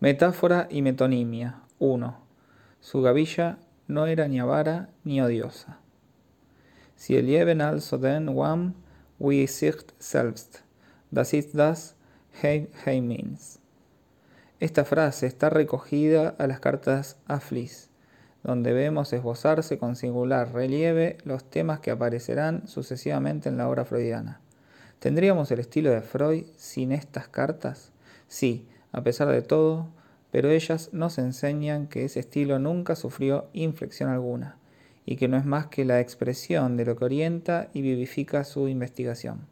Metáfora y metonimia. 1. Su gavilla no era ni avara ni odiosa. Si el Leben also den wam wie sich selbst. Das ist das Heimins. Esta frase está recogida a las cartas a Fliss, donde vemos esbozarse con singular relieve los temas que aparecerán sucesivamente en la obra freudiana. ¿Tendríamos el estilo de Freud sin estas cartas? Sí, a pesar de todo, pero ellas nos enseñan que ese estilo nunca sufrió inflexión alguna, y que no es más que la expresión de lo que orienta y vivifica su investigación.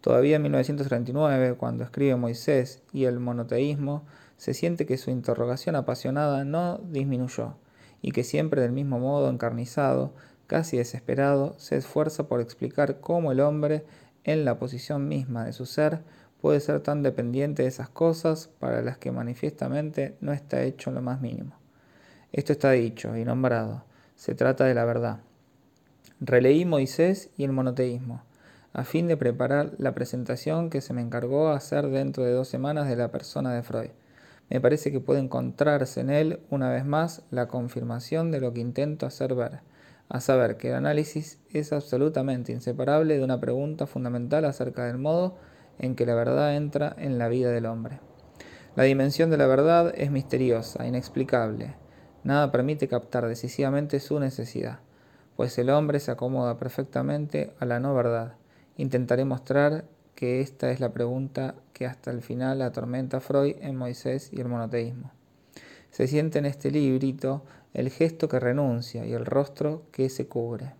Todavía en 1939, cuando escribe Moisés y el monoteísmo, se siente que su interrogación apasionada no disminuyó, y que siempre del mismo modo encarnizado, casi desesperado, se esfuerza por explicar cómo el hombre, en la posición misma de su ser, puede ser tan dependiente de esas cosas para las que manifiestamente no está hecho lo más mínimo. Esto está dicho y nombrado. Se trata de la verdad. Releí Moisés y el monoteísmo, a fin de preparar la presentación que se me encargó hacer dentro de dos semanas de la persona de Freud. Me parece que puede encontrarse en él, una vez más, la confirmación de lo que intento hacer ver, a saber que el análisis es absolutamente inseparable de una pregunta fundamental acerca del modo en que la verdad entra en la vida del hombre. La dimensión de la verdad es misteriosa, inexplicable. Nada permite captar decisivamente su necesidad, pues el hombre se acomoda perfectamente a la no verdad. Intentaré mostrar que esta es la pregunta que hasta el final atormenta a Freud en Moisés y el monoteísmo. Se siente en este librito el gesto que renuncia y el rostro que se cubre.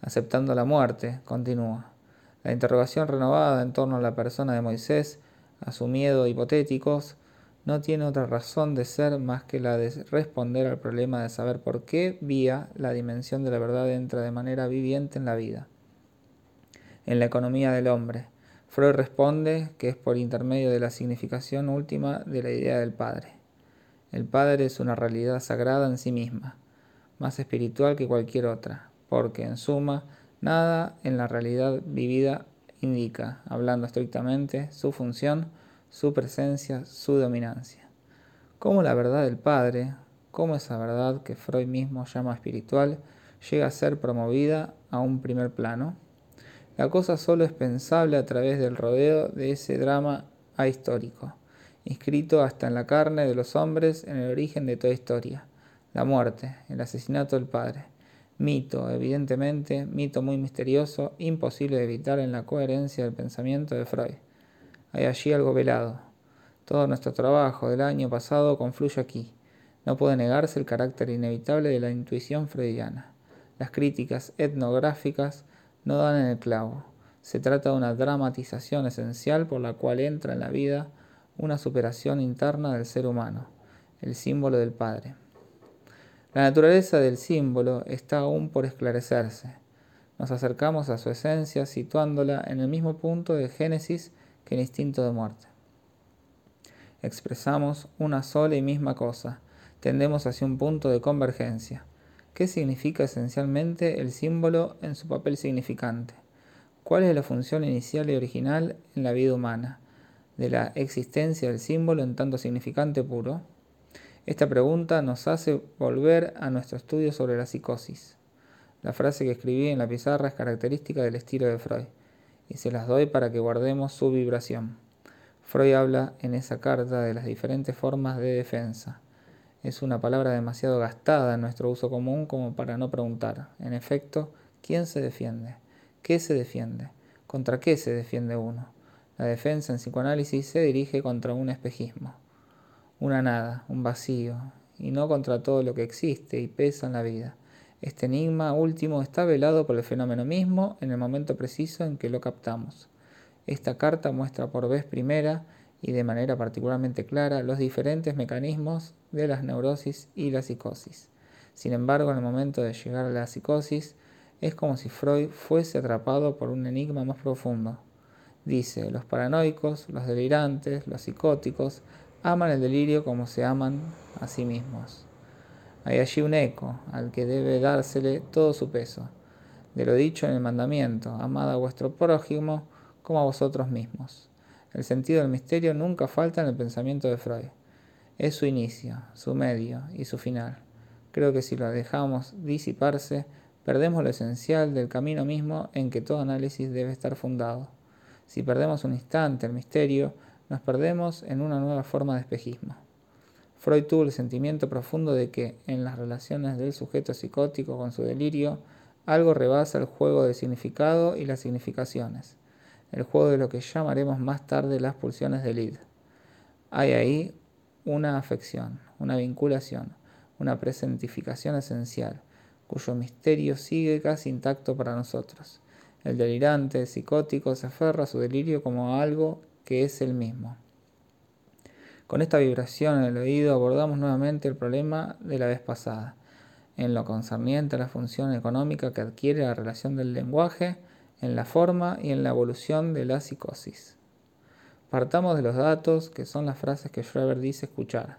Aceptando la muerte, continúa. La interrogación renovada en torno a la persona de Moisés, a su miedo hipotéticos, no tiene otra razón de ser más que la de responder al problema de saber por qué vía la dimensión de la verdad entra de manera viviente en la vida. En la economía del hombre, Freud responde que es por intermedio de la significación última de la idea del Padre. El Padre es una realidad sagrada en sí misma, más espiritual que cualquier otra, porque, en suma, Nada en la realidad vivida indica, hablando estrictamente, su función, su presencia, su dominancia. Cómo la verdad del Padre, cómo esa verdad que Freud mismo llama espiritual, llega a ser promovida a un primer plano. La cosa solo es pensable a través del rodeo de ese drama ahistórico, inscrito hasta en la carne de los hombres en el origen de toda historia, la muerte, el asesinato del Padre Mito, evidentemente, mito muy misterioso, imposible de evitar en la coherencia del pensamiento de Freud. Hay allí algo velado. Todo nuestro trabajo del año pasado confluye aquí. No puede negarse el carácter inevitable de la intuición freudiana. Las críticas etnográficas no dan en el clavo. Se trata de una dramatización esencial por la cual entra en la vida una superación interna del ser humano, el símbolo del Padre. La naturaleza del símbolo está aún por esclarecerse. Nos acercamos a su esencia situándola en el mismo punto de génesis que el instinto de muerte. Expresamos una sola y misma cosa, tendemos hacia un punto de convergencia. ¿Qué significa esencialmente el símbolo en su papel significante? ¿Cuál es la función inicial y original en la vida humana de la existencia del símbolo en tanto significante puro? Esta pregunta nos hace volver a nuestro estudio sobre la psicosis. La frase que escribí en la pizarra es característica del estilo de Freud, y se las doy para que guardemos su vibración. Freud habla en esa carta de las diferentes formas de defensa. Es una palabra demasiado gastada en nuestro uso común como para no preguntar, en efecto, ¿quién se defiende? ¿Qué se defiende? ¿Contra qué se defiende uno? La defensa en psicoanálisis se dirige contra un espejismo una nada, un vacío, y no contra todo lo que existe y pesa en la vida. Este enigma último está velado por el fenómeno mismo en el momento preciso en que lo captamos. Esta carta muestra por vez primera y de manera particularmente clara los diferentes mecanismos de las neurosis y la psicosis. Sin embargo, en el momento de llegar a la psicosis, es como si Freud fuese atrapado por un enigma más profundo. Dice, los paranoicos, los delirantes, los psicóticos, aman el delirio como se aman a sí mismos. Hay allí un eco al que debe dársele todo su peso, de lo dicho en el mandamiento, amad a vuestro prójimo como a vosotros mismos. El sentido del misterio nunca falta en el pensamiento de Freud. es su inicio, su medio y su final. Creo que si lo dejamos disiparse, perdemos lo esencial del camino mismo en que todo análisis debe estar fundado. Si perdemos un instante el misterio, nos perdemos en una nueva forma de espejismo. Freud tuvo el sentimiento profundo de que, en las relaciones del sujeto psicótico con su delirio, algo rebasa el juego del significado y las significaciones, el juego de lo que llamaremos más tarde las pulsiones del id. Hay ahí una afección, una vinculación, una presentificación esencial, cuyo misterio sigue casi intacto para nosotros. El delirante, psicótico, se aferra a su delirio como a algo que es el mismo. Con esta vibración en el oído abordamos nuevamente el problema de la vez pasada, en lo concerniente a la función económica que adquiere la relación del lenguaje, en la forma y en la evolución de la psicosis. Partamos de los datos, que son las frases que Schreber dice escuchar,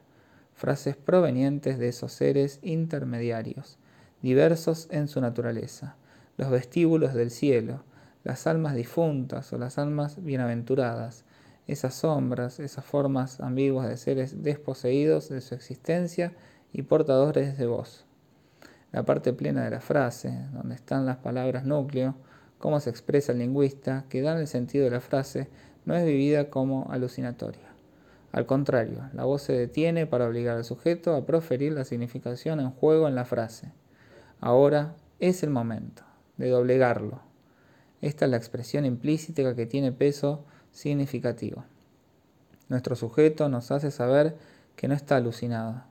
frases provenientes de esos seres intermediarios, diversos en su naturaleza, los vestíbulos del cielo, las almas difuntas o las almas bienaventuradas, esas sombras, esas formas ambiguas de seres desposeídos de su existencia y portadores de voz. La parte plena de la frase, donde están las palabras núcleo, cómo se expresa el lingüista, que dan el sentido de la frase, no es vivida como alucinatoria. Al contrario, la voz se detiene para obligar al sujeto a proferir la significación en juego en la frase. Ahora es el momento de doblegarlo. Esta es la expresión implícita que tiene peso significativo. Nuestro sujeto nos hace saber que no está alucinado.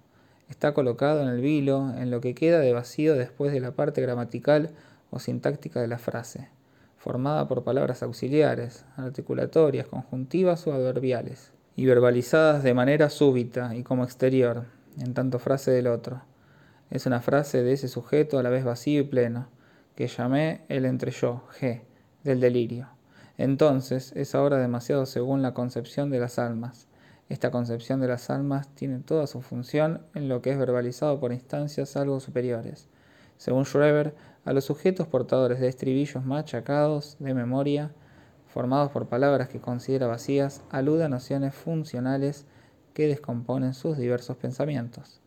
Está colocado en el vilo, en lo que queda de vacío después de la parte gramatical o sintáctica de la frase formada por palabras auxiliares, articulatorias, conjuntivas o adverbiales, y verbalizadas de manera súbita y como exterior, en tanto frase del otro. Es una frase de ese sujeto a la vez vacío y pleno, que llamé el entre yo, G, del delirio. Entonces es ahora demasiado según la concepción de las almas. Esta concepción de las almas tiene toda su función en lo que es verbalizado por instancias algo superiores. Según Schreber, a los sujetos portadores de estribillos machacados de memoria, formados por palabras que considera vacías, alude a nociones funcionales que descomponen sus diversos pensamientos.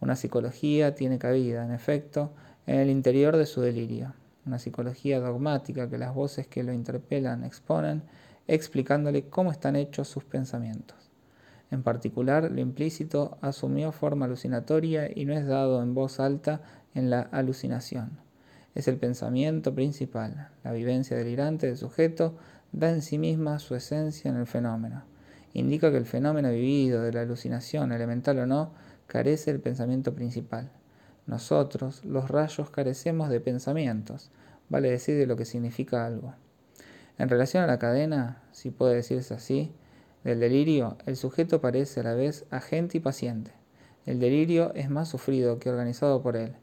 Una psicología tiene cabida, en efecto, en el interior de su delirio, una psicología dogmática que las voces que lo interpelan exponen, explicándole cómo están hechos sus pensamientos. En particular, lo implícito asumió forma alucinatoria y no es dado en voz alta en la alucinación es el pensamiento principal. La vivencia delirante del sujeto da en sí misma su esencia en el fenómeno. Indica que el fenómeno vivido de la alucinación, elemental o no, carece del pensamiento principal. Nosotros, los rayos, carecemos de pensamientos, vale decir de lo que significa algo. En relación a la cadena, si puede decirse así, del delirio, el sujeto parece a la vez agente y paciente. El delirio es más sufrido que organizado por él.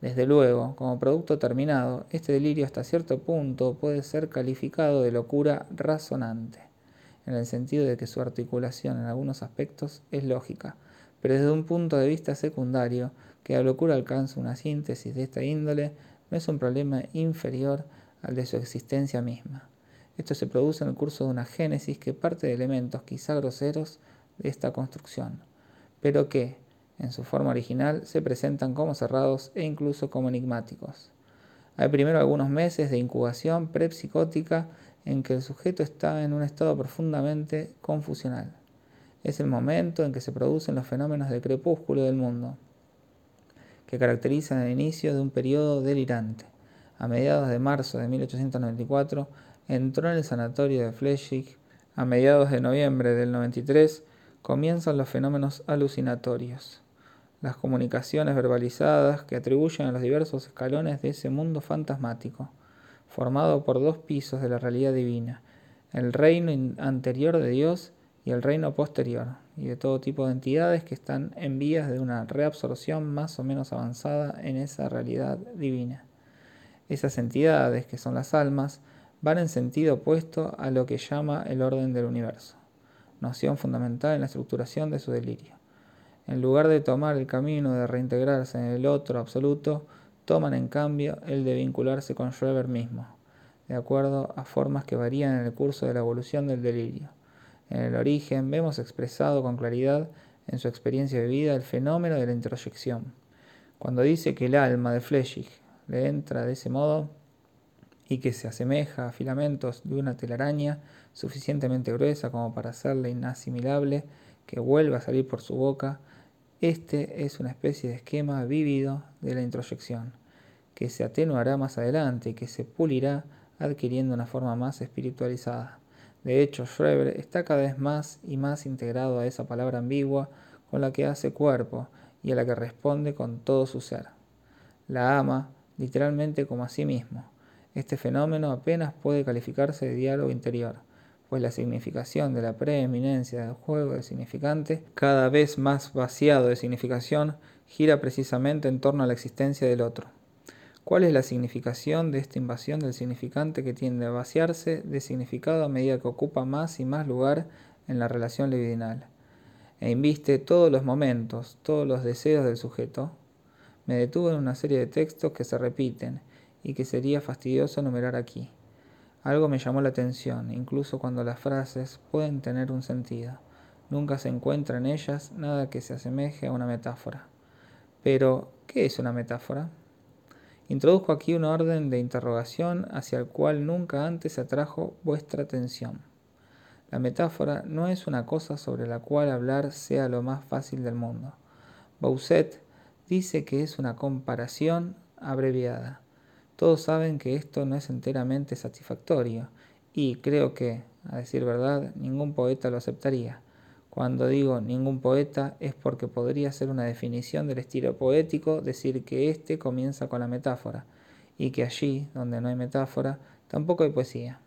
Desde luego, como producto terminado, este delirio hasta cierto punto puede ser calificado de locura razonante, en el sentido de que su articulación en algunos aspectos es lógica, pero desde un punto de vista secundario, que la locura alcanza una síntesis de esta índole, no es un problema inferior al de su existencia misma. Esto se produce en el curso de una génesis que parte de elementos quizá groseros de esta construcción, pero que, en su forma original, se presentan como cerrados e incluso como enigmáticos. Hay primero algunos meses de incubación prepsicótica en que el sujeto está en un estado profundamente confusional. Es el momento en que se producen los fenómenos de crepúsculo del mundo, que caracterizan el inicio de un periodo delirante. A mediados de marzo de 1894 entró en el sanatorio de Flechig. A mediados de noviembre del 93 comienzan los fenómenos alucinatorios las comunicaciones verbalizadas que atribuyen a los diversos escalones de ese mundo fantasmático, formado por dos pisos de la realidad divina, el reino anterior de Dios y el reino posterior, y de todo tipo de entidades que están en vías de una reabsorción más o menos avanzada en esa realidad divina. Esas entidades, que son las almas, van en sentido opuesto a lo que llama el orden del universo, noción fundamental en la estructuración de su delirio. En lugar de tomar el camino de reintegrarse en el otro absoluto, toman en cambio el de vincularse con Schreber mismo, de acuerdo a formas que varían en el curso de la evolución del delirio. En el origen vemos expresado con claridad en su experiencia de vida el fenómeno de la introyección. Cuando dice que el alma de Flechig le entra de ese modo y que se asemeja a filamentos de una telaraña suficientemente gruesa como para hacerle inasimilable que vuelva a salir por su boca, este es una especie de esquema vívido de la introyección, que se atenuará más adelante y que se pulirá adquiriendo una forma más espiritualizada. De hecho, Schreber está cada vez más y más integrado a esa palabra ambigua con la que hace cuerpo y a la que responde con todo su ser. La ama literalmente como a sí mismo. Este fenómeno apenas puede calificarse de diálogo interior, pues la significación de la preeminencia del juego del significante, cada vez más vaciado de significación, gira precisamente en torno a la existencia del otro. ¿Cuál es la significación de esta invasión del significante que tiende a vaciarse de significado a medida que ocupa más y más lugar en la relación libidinal? e inviste todos los momentos, todos los deseos del sujeto, me detuve en una serie de textos que se repiten y que sería fastidioso enumerar aquí. Algo me llamó la atención, incluso cuando las frases pueden tener un sentido. Nunca se encuentra en ellas nada que se asemeje a una metáfora. Pero, ¿qué es una metáfora? Introduzco aquí un orden de interrogación hacia el cual nunca antes atrajo vuestra atención. La metáfora no es una cosa sobre la cual hablar sea lo más fácil del mundo. Bousset dice que es una comparación abreviada. Todos saben que esto no es enteramente satisfactorio y creo que, a decir verdad, ningún poeta lo aceptaría. Cuando digo ningún poeta es porque podría ser una definición del estilo poético decir que éste comienza con la metáfora y que allí, donde no hay metáfora, tampoco hay poesía.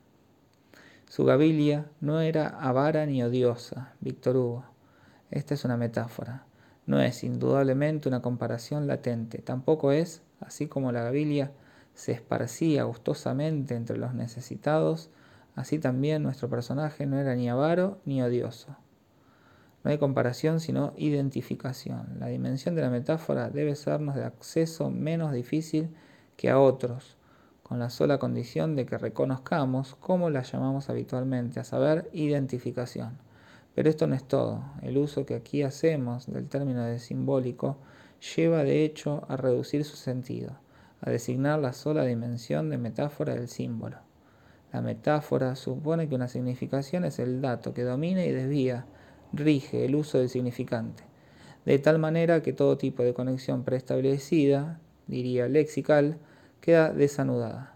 Su gabilia no era avara ni odiosa, Víctor Hugo. Esta es una metáfora. No es indudablemente una comparación latente. Tampoco es, así como la gabilia se esparcía gustosamente entre los necesitados, así también nuestro personaje no era ni avaro ni odioso. No hay comparación sino identificación. La dimensión de la metáfora debe sernos de acceso menos difícil que a otros, con la sola condición de que reconozcamos cómo la llamamos habitualmente, a saber, identificación. Pero esto no es todo. El uso que aquí hacemos del término de simbólico lleva de hecho a reducir su sentido, a designar la sola dimensión de metáfora del símbolo. La metáfora supone que una significación es el dato que domina y desvía, rige el uso del significante, de tal manera que todo tipo de conexión preestablecida, diría lexical, queda desanudada.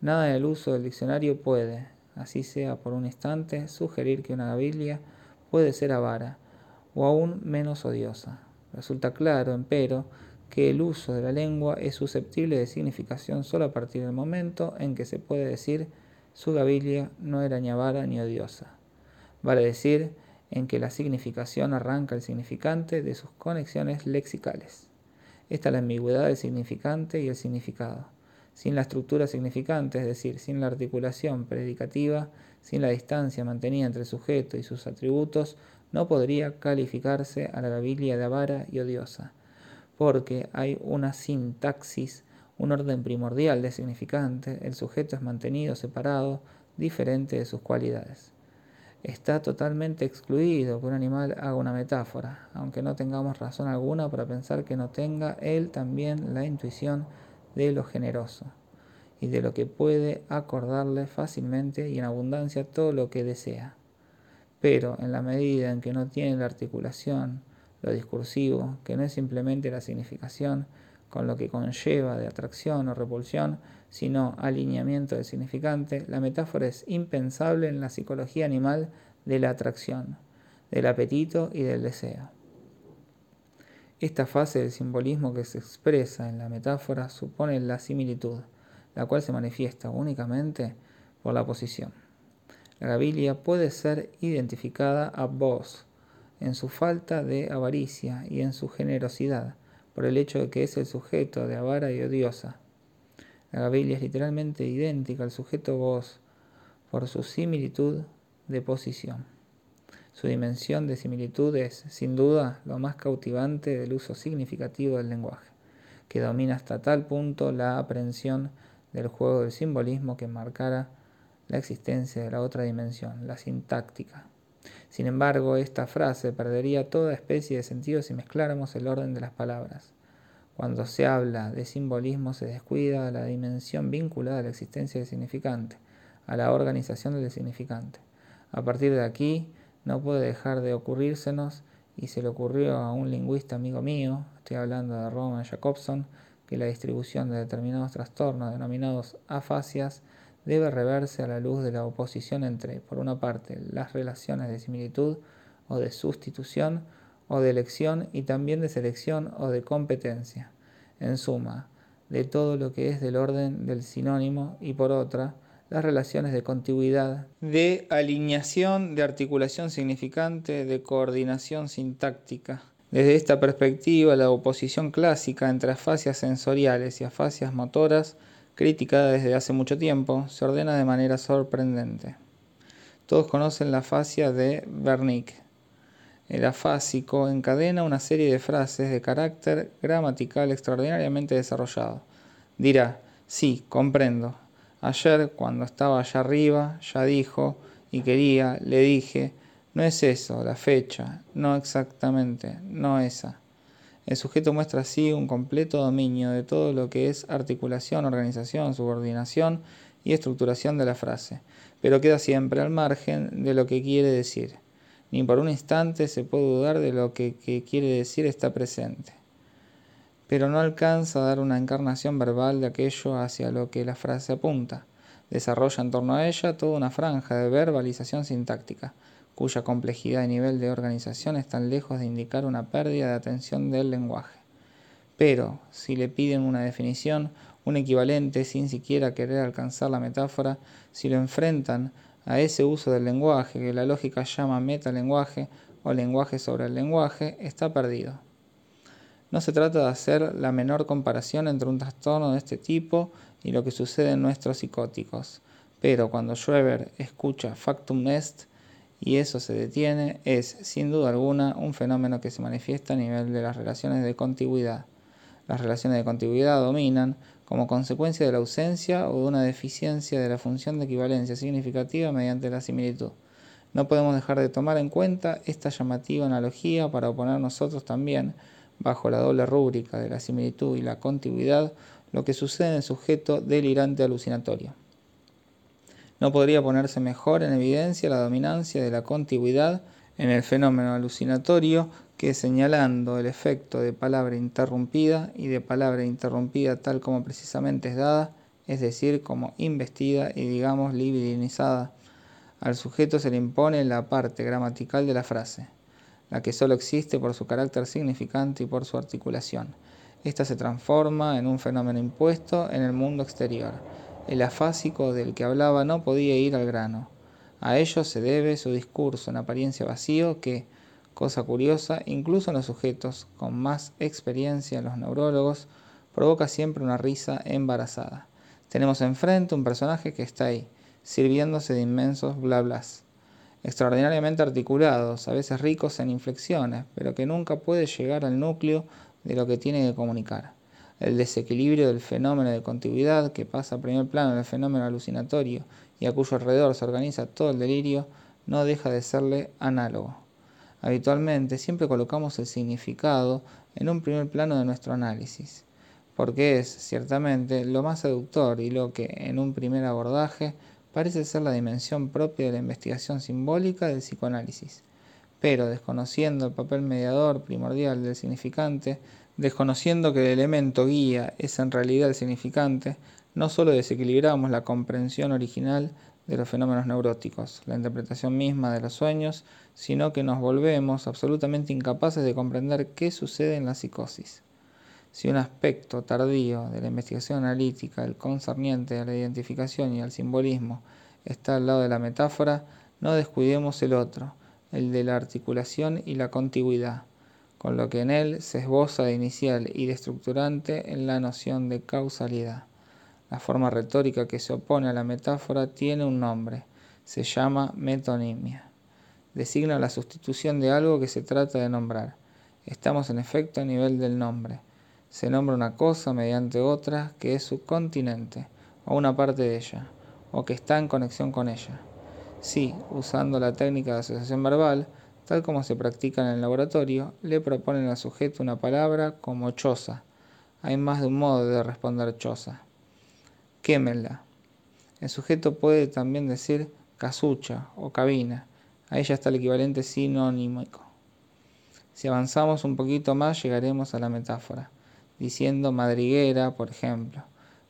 Nada en el uso del diccionario puede, así sea por un instante, sugerir que una gabilia puede ser avara o aún menos odiosa. Resulta claro, empero, que el uso de la lengua es susceptible de significación solo a partir del momento en que se puede decir su gabilia no era ni avara ni odiosa. Vale decir, en que la significación arranca el significante de sus conexiones lexicales. Esta es la ambigüedad del significante y el significado sin la estructura significante, es decir, sin la articulación predicativa, sin la distancia mantenida entre el sujeto y sus atributos, no podría calificarse a la gabilia de avara y odiosa, porque hay una sintaxis, un orden primordial de significante, el sujeto es mantenido separado, diferente de sus cualidades. Está totalmente excluido que un animal haga una metáfora, aunque no tengamos razón alguna para pensar que no tenga él también la intuición de lo generoso y de lo que puede acordarle fácilmente y en abundancia todo lo que desea. Pero en la medida en que no tiene la articulación, lo discursivo, que no es simplemente la significación, con lo que conlleva de atracción o repulsión, sino alineamiento del significante, la metáfora es impensable en la psicología animal de la atracción, del apetito y del deseo. Esta fase del simbolismo que se expresa en la metáfora supone la similitud, la cual se manifiesta únicamente por la posición. La gabilia puede ser identificada a vos en su falta de avaricia y en su generosidad, por el hecho de que es el sujeto de avara y odiosa. La gabilia es literalmente idéntica al sujeto vos por su similitud de posición. Su dimensión de similitud es, sin duda, lo más cautivante del uso significativo del lenguaje, que domina hasta tal punto la aprehensión del juego del simbolismo que marcara la existencia de la otra dimensión, la sintáctica. Sin embargo, esta frase perdería toda especie de sentido si mezcláramos el orden de las palabras. Cuando se habla de simbolismo se descuida la dimensión vinculada a la existencia del significante, a la organización del significante. A partir de aquí, no puede dejar de ocurrírsenos, y se le ocurrió a un lingüista amigo mío, estoy hablando de Roman Jacobson, que la distribución de determinados trastornos denominados afasias debe reverse a la luz de la oposición entre, por una parte, las relaciones de similitud o de sustitución o de elección y también de selección o de competencia, en suma, de todo lo que es del orden del sinónimo y por otra, las relaciones de contigüidad, de alineación, de articulación significante, de coordinación sintáctica. Desde esta perspectiva, la oposición clásica entre afasias sensoriales y afasias motoras, criticada desde hace mucho tiempo, se ordena de manera sorprendente. Todos conocen la afasia de Wernicke. El afásico encadena una serie de frases de carácter gramatical extraordinariamente desarrollado. Dirá, sí, comprendo, Ayer, cuando estaba allá arriba, ya dijo y quería, le dije, no es eso, la fecha, no exactamente, no esa. El sujeto muestra así un completo dominio de todo lo que es articulación, organización, subordinación y estructuración de la frase, pero queda siempre al margen de lo que quiere decir. Ni por un instante se puede dudar de lo que, que quiere decir está presente pero no alcanza a dar una encarnación verbal de aquello hacia lo que la frase apunta. Desarrolla en torno a ella toda una franja de verbalización sintáctica, cuya complejidad y nivel de organización están lejos de indicar una pérdida de atención del lenguaje. Pero, si le piden una definición, un equivalente, sin siquiera querer alcanzar la metáfora, si lo enfrentan a ese uso del lenguaje que la lógica llama metalenguaje o lenguaje sobre el lenguaje, está perdido. No se trata de hacer la menor comparación entre un trastorno de este tipo y lo que sucede en nuestros psicóticos, pero cuando Schreber escucha factum est y eso se detiene, es, sin duda alguna, un fenómeno que se manifiesta a nivel de las relaciones de contigüidad. Las relaciones de contigüidad dominan como consecuencia de la ausencia o de una deficiencia de la función de equivalencia significativa mediante la similitud. No podemos dejar de tomar en cuenta esta llamativa analogía para oponer nosotros también bajo la doble rúbrica de la similitud y la contigüidad, lo que sucede en el sujeto delirante alucinatorio. No podría ponerse mejor en evidencia la dominancia de la contigüidad en el fenómeno alucinatorio que señalando el efecto de palabra interrumpida y de palabra interrumpida tal como precisamente es dada, es decir, como investida y digamos libidinizada, al sujeto se le impone la parte gramatical de la frase la que solo existe por su carácter significante y por su articulación. Esta se transforma en un fenómeno impuesto en el mundo exterior. El afásico del que hablaba no podía ir al grano. A ello se debe su discurso en apariencia vacío que, cosa curiosa, incluso en los sujetos con más experiencia en los neurólogos, provoca siempre una risa embarazada. Tenemos enfrente un personaje que está ahí, sirviéndose de inmensos blablas extraordinariamente articulados, a veces ricos en inflexiones, pero que nunca puede llegar al núcleo de lo que tiene que comunicar. El desequilibrio del fenómeno de contigüidad que pasa a primer plano del fenómeno alucinatorio y a cuyo alrededor se organiza todo el delirio, no deja de serle análogo. Habitualmente siempre colocamos el significado en un primer plano de nuestro análisis, porque es, ciertamente, lo más seductor y lo que, en un primer abordaje, parece ser la dimensión propia de la investigación simbólica del psicoanálisis. Pero desconociendo el papel mediador primordial del significante, desconociendo que el elemento guía es en realidad el significante, no solo desequilibramos la comprensión original de los fenómenos neuróticos, la interpretación misma de los sueños, sino que nos volvemos absolutamente incapaces de comprender qué sucede en la psicosis. Si un aspecto tardío de la investigación analítica, el concerniente a la identificación y al simbolismo, está al lado de la metáfora, no descuidemos el otro, el de la articulación y la contigüidad, con lo que en él se esboza de inicial y de estructurante en la noción de causalidad. La forma retórica que se opone a la metáfora tiene un nombre, se llama metonimia. Designa la sustitución de algo que se trata de nombrar. Estamos en efecto a nivel del nombre se nombra una cosa mediante otra que es su continente, o una parte de ella, o que está en conexión con ella. si, usando la técnica de asociación verbal, tal como se practica en el laboratorio, le proponen al sujeto una palabra como choza. Hay más de un modo de responder choza. Quémela. El sujeto puede también decir casucha o cabina. Ahí ya está el equivalente sinónimico. Si avanzamos un poquito más llegaremos a la metáfora, diciendo madriguera, por ejemplo.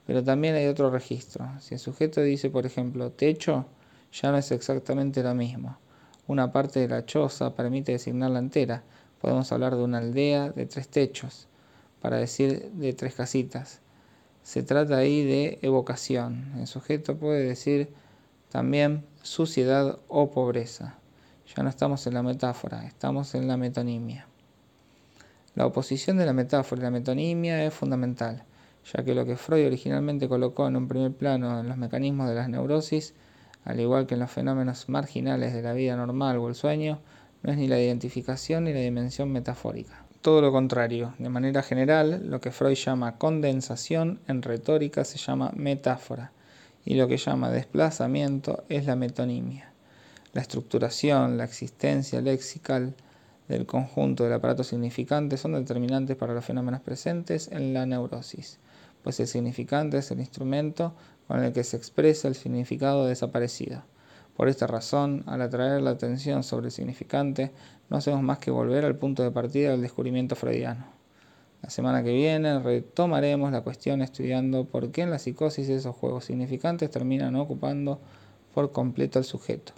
Pero también hay otro registro. Si el sujeto dice, por ejemplo, techo, ya no es exactamente lo mismo. Una parte de la choza permite designarla entera. Podemos hablar de una aldea de tres techos, para decir de tres casitas. Se trata ahí de evocación. El sujeto puede decir también suciedad o pobreza. Ya no estamos en la metáfora, estamos en la metonimia. La oposición de la metáfora y la metonimia es fundamental, ya que lo que Freud originalmente colocó en un primer plano en los mecanismos de las neurosis, al igual que en los fenómenos marginales de la vida normal o el sueño, no es ni la identificación ni la dimensión metafórica. Todo lo contrario, de manera general, lo que Freud llama condensación en retórica se llama metáfora, y lo que llama desplazamiento es la metonimia. La estructuración, la existencia lexical del conjunto del aparato significante son determinantes para los fenómenos presentes en la neurosis, pues el significante es el instrumento con el que se expresa el significado desaparecido. Por esta razón, al atraer la atención sobre el significante, no hacemos más que volver al punto de partida del descubrimiento freudiano. La semana que viene retomaremos la cuestión estudiando por qué en la psicosis esos juegos significantes terminan ocupando por completo al sujeto.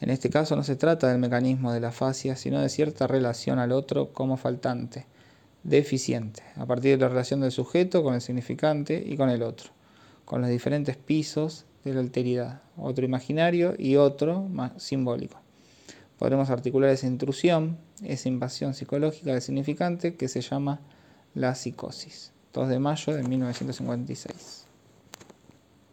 En este caso no se trata del mecanismo de la fascia, sino de cierta relación al otro como faltante, deficiente, a partir de la relación del sujeto con el significante y con el otro, con los diferentes pisos de la alteridad, otro imaginario y otro más simbólico. Podremos articular esa intrusión, esa invasión psicológica del significante que se llama la psicosis. 2 de mayo de 1956.